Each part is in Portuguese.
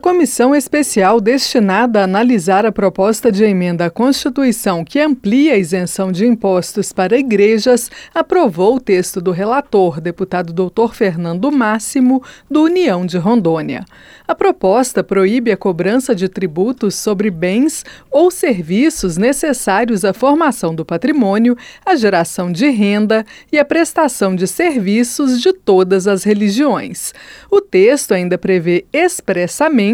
comissão especial destinada a analisar a proposta de emenda à Constituição que amplia a isenção de impostos para igrejas aprovou o texto do relator, deputado Dr. Fernando Máximo, do União de Rondônia. A proposta proíbe a cobrança de tributos sobre bens ou serviços necessários à formação do patrimônio, à geração de renda e à prestação de serviços de todas as religiões. O texto ainda prevê expressamente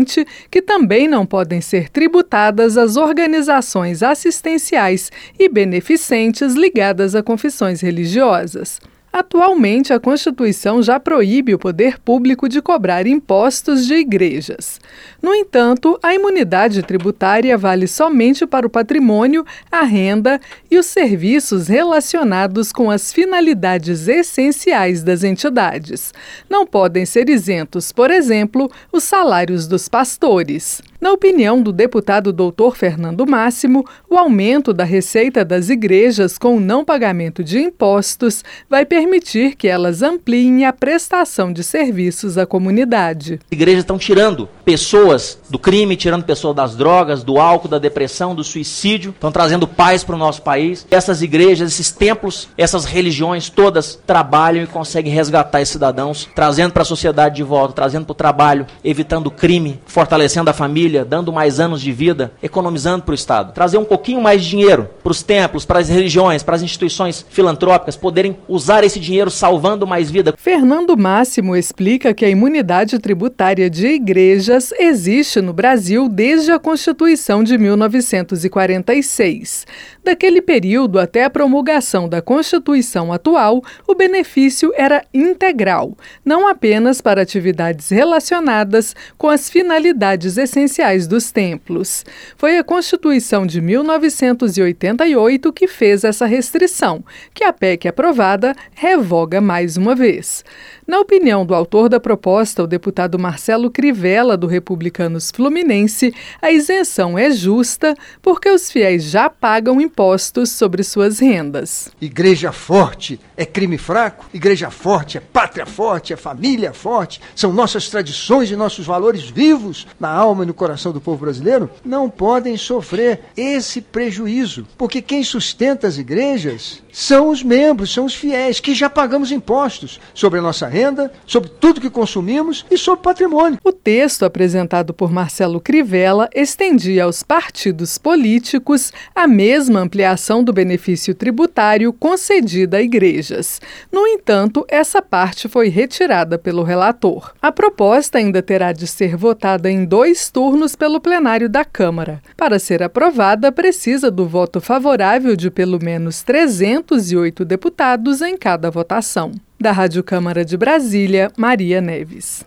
que também não podem ser tributadas as organizações assistenciais e beneficentes ligadas a confissões religiosas. Atualmente, a Constituição já proíbe o poder público de cobrar impostos de igrejas. No entanto, a imunidade tributária vale somente para o patrimônio, a renda e os serviços relacionados com as finalidades essenciais das entidades. Não podem ser isentos, por exemplo, os salários dos pastores. Na opinião do deputado doutor Fernando Máximo, o aumento da receita das igrejas com o não pagamento de impostos vai permitir que elas ampliem a prestação de serviços à comunidade. As igrejas estão tirando pessoas do crime, tirando pessoas das drogas, do álcool, da depressão, do suicídio, estão trazendo paz para o nosso país. Essas igrejas, esses templos, essas religiões todas trabalham e conseguem resgatar esses cidadãos, trazendo para a sociedade de volta, trazendo para o trabalho, evitando crime, fortalecendo a família família, dando mais anos de vida, economizando para o Estado. Trazer um pouquinho mais de dinheiro para os templos, para as religiões, para as instituições filantrópicas poderem usar esse dinheiro salvando mais vida. Fernando Máximo explica que a imunidade tributária de igrejas existe no Brasil desde a Constituição de 1946. Daquele período até a promulgação da Constituição atual, o benefício era integral, não apenas para atividades relacionadas com as finalidades essenciais dos templos. Foi a Constituição de 1988 que fez essa restrição, que a PEC aprovada revoga mais uma vez. Na opinião do autor da proposta, o deputado Marcelo Crivella, do Republicanos Fluminense, a isenção é justa porque os fiéis já pagam impostos sobre suas rendas. Igreja forte é crime fraco, igreja forte é pátria forte, é família forte, são nossas tradições e nossos valores vivos na alma e no coração do povo brasileiro, não podem sofrer esse prejuízo, porque quem sustenta as igrejas são os membros, são os fiéis, que já pagamos impostos sobre a nossa renda, sobre tudo que consumimos e sobre patrimônio. O texto apresentado por Marcelo Crivella estendia aos partidos políticos a mesma ampliação do benefício tributário concedida a igrejas. No entanto, essa parte foi retirada pelo relator. A proposta ainda terá de ser votada em dois turnos pelo plenário da Câmara. Para ser aprovada, precisa do voto favorável de pelo menos 300 208 deputados em cada votação. Da Rádio Câmara de Brasília, Maria Neves.